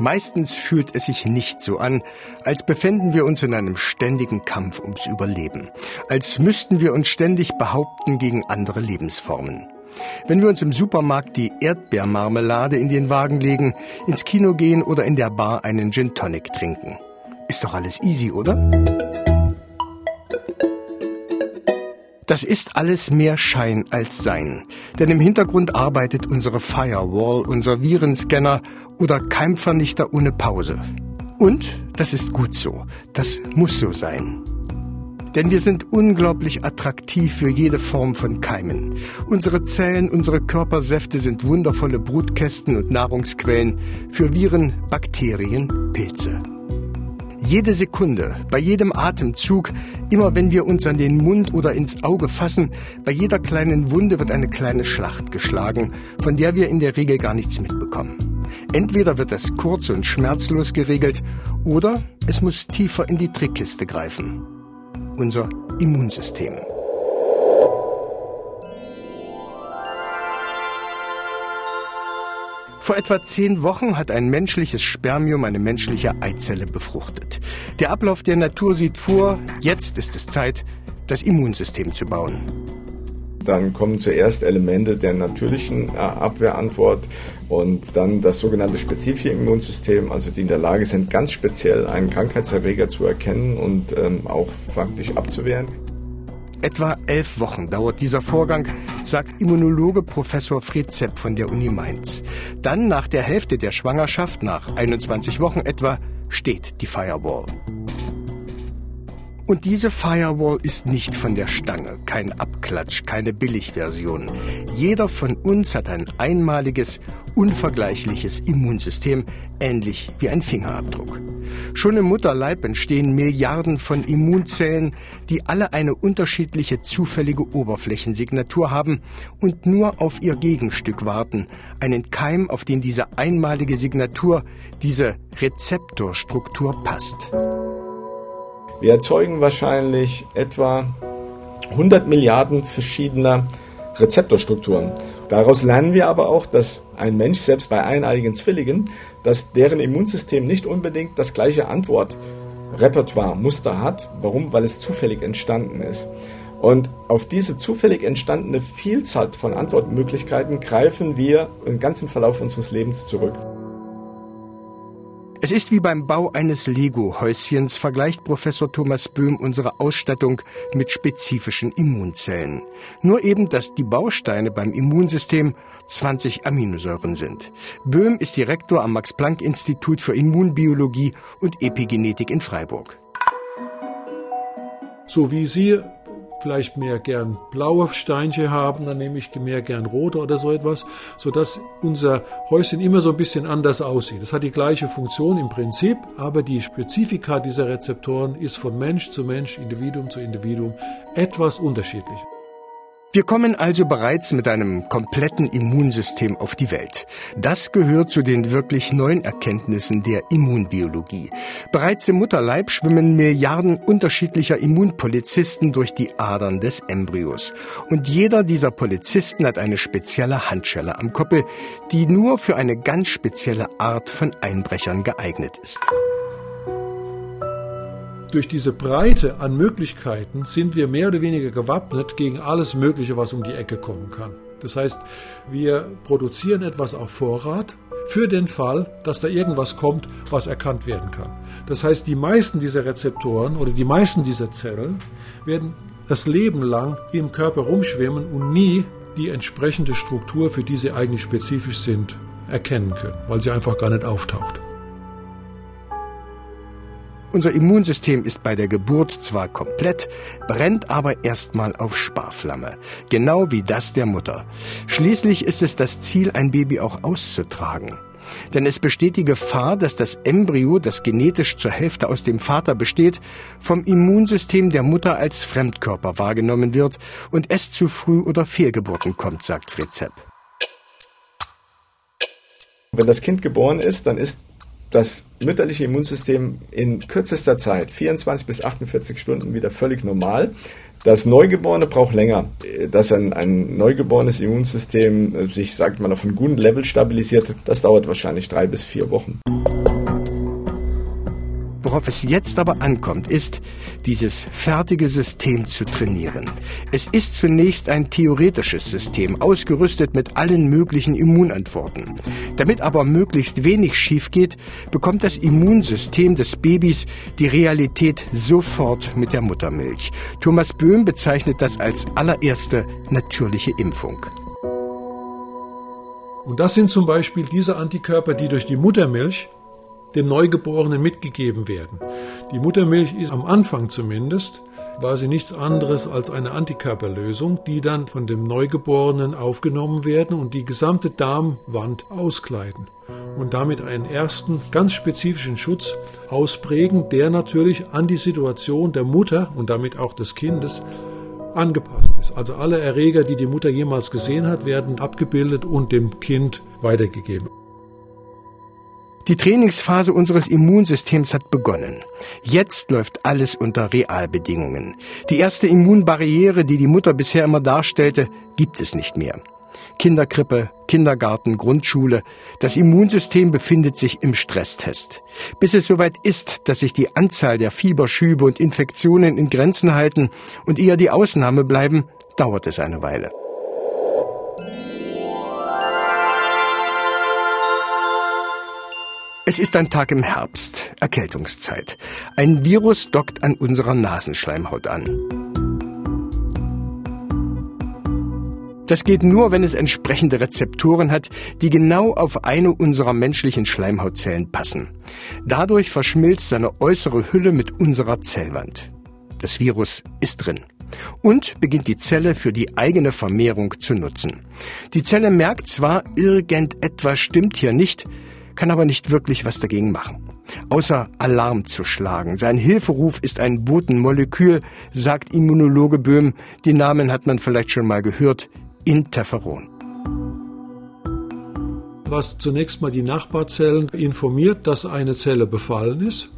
Meistens fühlt es sich nicht so an, als befänden wir uns in einem ständigen Kampf ums Überleben, als müssten wir uns ständig behaupten gegen andere Lebensformen. Wenn wir uns im Supermarkt die Erdbeermarmelade in den Wagen legen, ins Kino gehen oder in der Bar einen Gin Tonic trinken. Ist doch alles easy, oder? Das ist alles mehr Schein als Sein. Denn im Hintergrund arbeitet unsere Firewall, unser Virenscanner oder Keimvernichter ohne Pause. Und das ist gut so. Das muss so sein. Denn wir sind unglaublich attraktiv für jede Form von Keimen. Unsere Zellen, unsere Körpersäfte sind wundervolle Brutkästen und Nahrungsquellen für Viren, Bakterien, Pilze. Jede Sekunde, bei jedem Atemzug, immer wenn wir uns an den Mund oder ins Auge fassen, bei jeder kleinen Wunde wird eine kleine Schlacht geschlagen, von der wir in der Regel gar nichts mitbekommen. Entweder wird das kurz und schmerzlos geregelt oder es muss tiefer in die Trickkiste greifen. Unser Immunsystem. Vor etwa zehn Wochen hat ein menschliches Spermium eine menschliche Eizelle befruchtet. Der Ablauf der Natur sieht vor, jetzt ist es Zeit, das Immunsystem zu bauen. Dann kommen zuerst Elemente der natürlichen äh, Abwehrantwort und dann das sogenannte spezifische Immunsystem, also die in der Lage sind, ganz speziell einen Krankheitserreger zu erkennen und ähm, auch faktisch abzuwehren. Etwa elf Wochen dauert dieser Vorgang, sagt Immunologe Professor Fred Zepp von der Uni Mainz. Dann, nach der Hälfte der Schwangerschaft, nach 21 Wochen etwa, steht die Firewall. Und diese Firewall ist nicht von der Stange, kein Abklatsch, keine Billigversion. Jeder von uns hat ein einmaliges, unvergleichliches Immunsystem, ähnlich wie ein Fingerabdruck. Schon im Mutterleib entstehen Milliarden von Immunzellen, die alle eine unterschiedliche zufällige Oberflächensignatur haben und nur auf ihr Gegenstück warten, einen Keim, auf den diese einmalige Signatur, diese Rezeptorstruktur passt. Wir erzeugen wahrscheinlich etwa 100 Milliarden verschiedener Rezeptorstrukturen. Daraus lernen wir aber auch, dass ein Mensch, selbst bei eineiigen Zwillingen, dass deren Immunsystem nicht unbedingt das gleiche Antwortrepertoire, Muster hat. Warum? Weil es zufällig entstanden ist. Und auf diese zufällig entstandene Vielzahl von Antwortmöglichkeiten greifen wir im ganzen Verlauf unseres Lebens zurück. Es ist wie beim Bau eines Lego-Häuschens, vergleicht Professor Thomas Böhm unsere Ausstattung mit spezifischen Immunzellen. Nur eben, dass die Bausteine beim Immunsystem 20 Aminosäuren sind. Böhm ist Direktor am Max-Planck-Institut für Immunbiologie und Epigenetik in Freiburg. So wie Sie vielleicht mehr gern blaue Steinchen haben, dann nehme ich mehr gern rote oder so etwas, sodass unser Häuschen immer so ein bisschen anders aussieht. Das hat die gleiche Funktion im Prinzip, aber die Spezifika dieser Rezeptoren ist von Mensch zu Mensch, Individuum zu Individuum etwas unterschiedlich. Wir kommen also bereits mit einem kompletten Immunsystem auf die Welt. Das gehört zu den wirklich neuen Erkenntnissen der Immunbiologie. Bereits im Mutterleib schwimmen Milliarden unterschiedlicher Immunpolizisten durch die Adern des Embryos. Und jeder dieser Polizisten hat eine spezielle Handschelle am Koppel, die nur für eine ganz spezielle Art von Einbrechern geeignet ist. Durch diese Breite an Möglichkeiten sind wir mehr oder weniger gewappnet gegen alles Mögliche, was um die Ecke kommen kann. Das heißt, wir produzieren etwas auf Vorrat für den Fall, dass da irgendwas kommt, was erkannt werden kann. Das heißt, die meisten dieser Rezeptoren oder die meisten dieser Zellen werden das Leben lang im Körper rumschwimmen und nie die entsprechende Struktur, für die sie eigentlich spezifisch sind, erkennen können, weil sie einfach gar nicht auftaucht. Unser Immunsystem ist bei der Geburt zwar komplett, brennt aber erstmal auf Sparflamme, genau wie das der Mutter. Schließlich ist es das Ziel, ein Baby auch auszutragen. Denn es besteht die Gefahr, dass das Embryo, das genetisch zur Hälfte aus dem Vater besteht, vom Immunsystem der Mutter als Fremdkörper wahrgenommen wird und es zu Früh- oder Fehlgeburten kommt, sagt Fritz Zepp. Wenn das Kind geboren ist, dann ist das mütterliche Immunsystem in kürzester Zeit, 24 bis 48 Stunden, wieder völlig normal. Das Neugeborene braucht länger, dass ein, ein neugeborenes Immunsystem sich, sagt man, auf einem guten Level stabilisiert. Das dauert wahrscheinlich drei bis vier Wochen. Worauf es jetzt aber ankommt, ist, dieses fertige System zu trainieren. Es ist zunächst ein theoretisches System, ausgerüstet mit allen möglichen Immunantworten. Damit aber möglichst wenig schief geht, bekommt das Immunsystem des Babys die Realität sofort mit der Muttermilch. Thomas Böhm bezeichnet das als allererste natürliche Impfung. Und das sind zum Beispiel diese Antikörper, die durch die Muttermilch dem Neugeborenen mitgegeben werden. Die Muttermilch ist am Anfang zumindest war sie nichts anderes als eine Antikörperlösung, die dann von dem Neugeborenen aufgenommen werden und die gesamte Darmwand auskleiden und damit einen ersten ganz spezifischen Schutz ausprägen, der natürlich an die Situation der Mutter und damit auch des Kindes angepasst ist. Also alle Erreger, die die Mutter jemals gesehen hat, werden abgebildet und dem Kind weitergegeben. Die Trainingsphase unseres Immunsystems hat begonnen. Jetzt läuft alles unter Realbedingungen. Die erste Immunbarriere, die die Mutter bisher immer darstellte, gibt es nicht mehr. Kinderkrippe, Kindergarten, Grundschule. Das Immunsystem befindet sich im Stresstest. Bis es soweit ist, dass sich die Anzahl der Fieberschübe und Infektionen in Grenzen halten und eher die Ausnahme bleiben, dauert es eine Weile. Es ist ein Tag im Herbst, Erkältungszeit. Ein Virus dockt an unserer Nasenschleimhaut an. Das geht nur, wenn es entsprechende Rezeptoren hat, die genau auf eine unserer menschlichen Schleimhautzellen passen. Dadurch verschmilzt seine äußere Hülle mit unserer Zellwand. Das Virus ist drin und beginnt die Zelle für die eigene Vermehrung zu nutzen. Die Zelle merkt zwar, irgendetwas stimmt hier nicht, kann aber nicht wirklich was dagegen machen. Außer Alarm zu schlagen. Sein Hilferuf ist ein Botenmolekül, sagt Immunologe Böhm. Die Namen hat man vielleicht schon mal gehört. Interferon. Was zunächst mal die Nachbarzellen informiert, dass eine Zelle befallen ist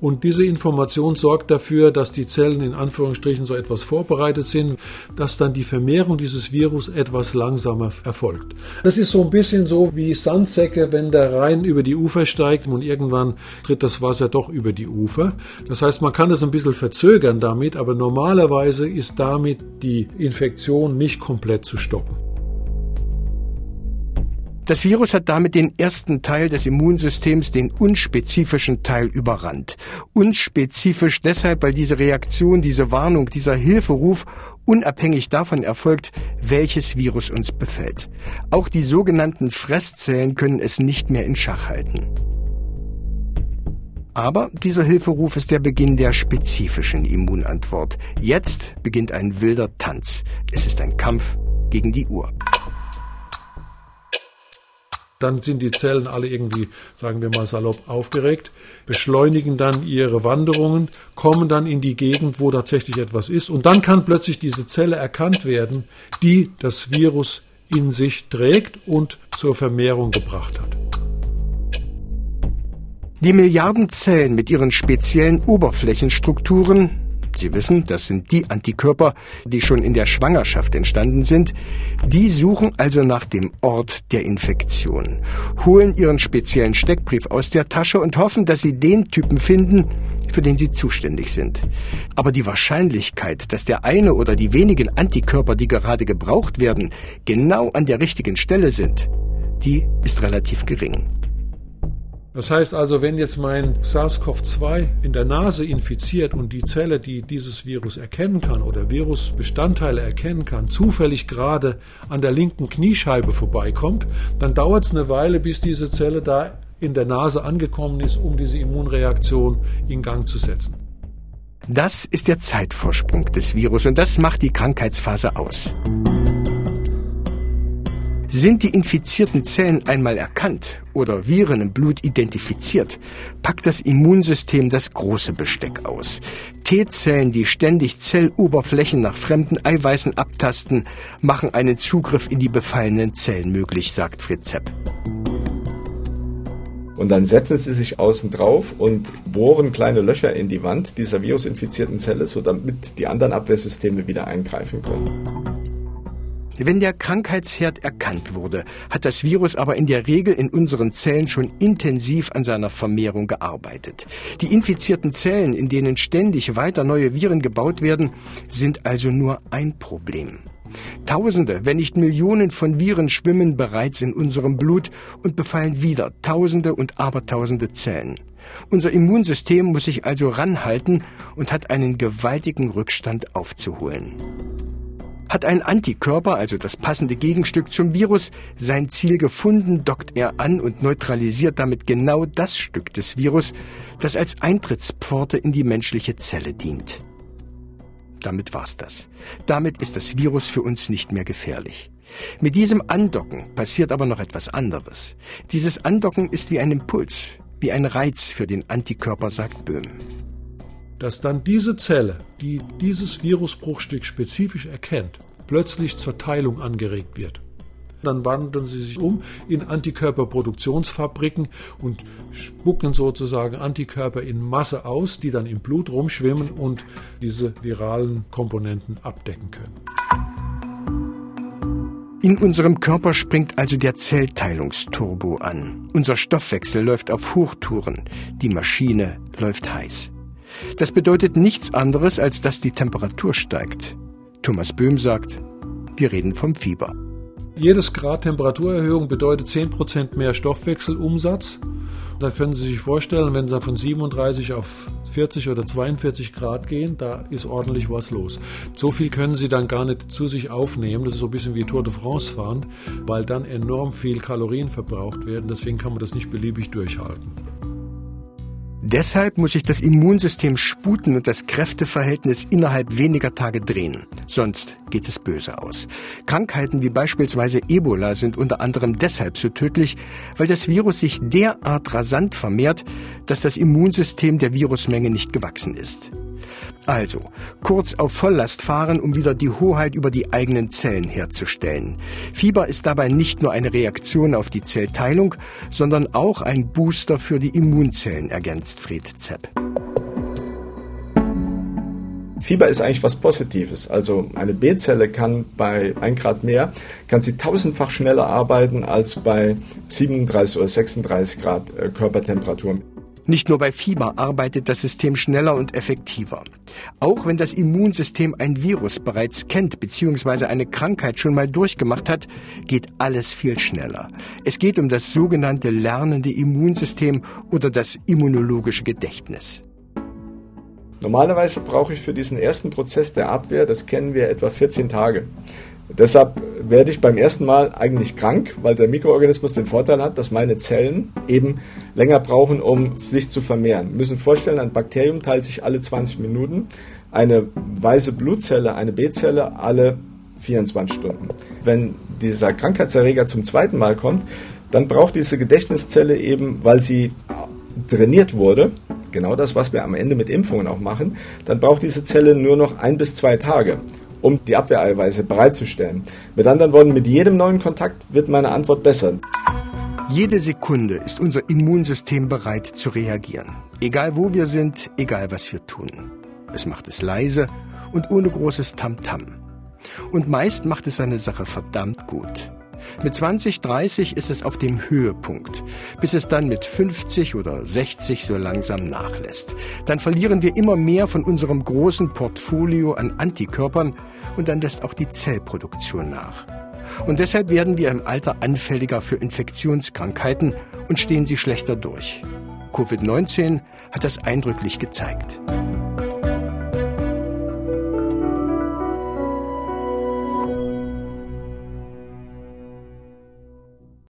und diese Information sorgt dafür, dass die Zellen in Anführungsstrichen so etwas vorbereitet sind, dass dann die Vermehrung dieses Virus etwas langsamer erfolgt. Das ist so ein bisschen so wie Sandsäcke, wenn der Rhein über die Ufer steigt und irgendwann tritt das Wasser doch über die Ufer. Das heißt, man kann das ein bisschen verzögern damit, aber normalerweise ist damit die Infektion nicht komplett zu stoppen. Das Virus hat damit den ersten Teil des Immunsystems, den unspezifischen Teil, überrannt. Unspezifisch deshalb, weil diese Reaktion, diese Warnung, dieser Hilferuf unabhängig davon erfolgt, welches Virus uns befällt. Auch die sogenannten Fresszellen können es nicht mehr in Schach halten. Aber dieser Hilferuf ist der Beginn der spezifischen Immunantwort. Jetzt beginnt ein wilder Tanz. Es ist ein Kampf gegen die Uhr dann sind die Zellen alle irgendwie, sagen wir mal salopp, aufgeregt, beschleunigen dann ihre Wanderungen, kommen dann in die Gegend, wo tatsächlich etwas ist und dann kann plötzlich diese Zelle erkannt werden, die das Virus in sich trägt und zur Vermehrung gebracht hat. Die Milliarden Zellen mit ihren speziellen Oberflächenstrukturen Sie wissen, das sind die Antikörper, die schon in der Schwangerschaft entstanden sind. Die suchen also nach dem Ort der Infektion, holen ihren speziellen Steckbrief aus der Tasche und hoffen, dass sie den Typen finden, für den sie zuständig sind. Aber die Wahrscheinlichkeit, dass der eine oder die wenigen Antikörper, die gerade gebraucht werden, genau an der richtigen Stelle sind, die ist relativ gering. Das heißt also, wenn jetzt mein SARS-CoV-2 in der Nase infiziert und die Zelle, die dieses Virus erkennen kann oder Virusbestandteile erkennen kann, zufällig gerade an der linken Kniescheibe vorbeikommt, dann dauert es eine Weile, bis diese Zelle da in der Nase angekommen ist, um diese Immunreaktion in Gang zu setzen. Das ist der Zeitvorsprung des Virus und das macht die Krankheitsphase aus. Sind die infizierten Zellen einmal erkannt oder Viren im Blut identifiziert, packt das Immunsystem das große Besteck aus. T-Zellen, die ständig Zelloberflächen nach fremden Eiweißen abtasten, machen einen Zugriff in die befallenen Zellen möglich, sagt Fritz Zepp. Und dann setzen sie sich außen drauf und bohren kleine Löcher in die Wand dieser virusinfizierten Zelle, so damit die anderen Abwehrsysteme wieder eingreifen können. Wenn der Krankheitsherd erkannt wurde, hat das Virus aber in der Regel in unseren Zellen schon intensiv an seiner Vermehrung gearbeitet. Die infizierten Zellen, in denen ständig weiter neue Viren gebaut werden, sind also nur ein Problem. Tausende, wenn nicht Millionen von Viren schwimmen bereits in unserem Blut und befallen wieder Tausende und Abertausende Zellen. Unser Immunsystem muss sich also ranhalten und hat einen gewaltigen Rückstand aufzuholen. Hat ein Antikörper, also das passende Gegenstück zum Virus, sein Ziel gefunden, dockt er an und neutralisiert damit genau das Stück des Virus, das als Eintrittspforte in die menschliche Zelle dient. Damit war's das. Damit ist das Virus für uns nicht mehr gefährlich. Mit diesem Andocken passiert aber noch etwas anderes. Dieses Andocken ist wie ein Impuls, wie ein Reiz für den Antikörper, sagt Böhm dass dann diese Zelle, die dieses Virusbruchstück spezifisch erkennt, plötzlich zur Teilung angeregt wird. Dann wandeln sie sich um in Antikörperproduktionsfabriken und spucken sozusagen Antikörper in Masse aus, die dann im Blut rumschwimmen und diese viralen Komponenten abdecken können. In unserem Körper springt also der Zellteilungsturbo an. Unser Stoffwechsel läuft auf Hochtouren. Die Maschine läuft heiß. Das bedeutet nichts anderes, als dass die Temperatur steigt. Thomas Böhm sagt, wir reden vom Fieber. Jedes Grad Temperaturerhöhung bedeutet 10% mehr Stoffwechselumsatz. Da können Sie sich vorstellen, wenn Sie von 37 auf 40 oder 42 Grad gehen, da ist ordentlich was los. So viel können Sie dann gar nicht zu sich aufnehmen. Das ist so ein bisschen wie Tour de France fahren, weil dann enorm viel Kalorien verbraucht werden. Deswegen kann man das nicht beliebig durchhalten. Deshalb muss sich das Immunsystem sputen und das Kräfteverhältnis innerhalb weniger Tage drehen. Sonst geht es böse aus. Krankheiten wie beispielsweise Ebola sind unter anderem deshalb so tödlich, weil das Virus sich derart rasant vermehrt, dass das Immunsystem der Virusmenge nicht gewachsen ist. Also, kurz auf Volllast fahren, um wieder die Hoheit über die eigenen Zellen herzustellen. Fieber ist dabei nicht nur eine Reaktion auf die Zellteilung, sondern auch ein Booster für die Immunzellen, ergänzt Fred Zepp. Fieber ist eigentlich was Positives. Also eine B-Zelle kann bei 1 Grad mehr, kann sie tausendfach schneller arbeiten als bei 37 oder 36 Grad äh, Körpertemperatur. Nicht nur bei Fieber arbeitet das System schneller und effektiver. Auch wenn das Immunsystem ein Virus bereits kennt bzw. eine Krankheit schon mal durchgemacht hat, geht alles viel schneller. Es geht um das sogenannte lernende Immunsystem oder das immunologische Gedächtnis. Normalerweise brauche ich für diesen ersten Prozess der Abwehr, das kennen wir, etwa 14 Tage. Deshalb werde ich beim ersten Mal eigentlich krank, weil der Mikroorganismus den Vorteil hat, dass meine Zellen eben länger brauchen, um sich zu vermehren. Wir müssen vorstellen, ein Bakterium teilt sich alle 20 Minuten, eine weiße Blutzelle, eine B-Zelle alle 24 Stunden. Wenn dieser Krankheitserreger zum zweiten Mal kommt, dann braucht diese Gedächtniszelle eben, weil sie trainiert wurde, genau das, was wir am Ende mit Impfungen auch machen, dann braucht diese Zelle nur noch ein bis zwei Tage um die Abwehreiweiße bereitzustellen. Mit anderen Worten, mit jedem neuen Kontakt wird meine Antwort besser. Jede Sekunde ist unser Immunsystem bereit zu reagieren. Egal wo wir sind, egal was wir tun. Es macht es leise und ohne großes Tamtam. -Tam. Und meist macht es seine Sache verdammt gut. Mit 20, 30 ist es auf dem Höhepunkt, bis es dann mit 50 oder 60 so langsam nachlässt. Dann verlieren wir immer mehr von unserem großen Portfolio an Antikörpern und dann lässt auch die Zellproduktion nach. Und deshalb werden wir im Alter anfälliger für Infektionskrankheiten und stehen sie schlechter durch. Covid-19 hat das eindrücklich gezeigt.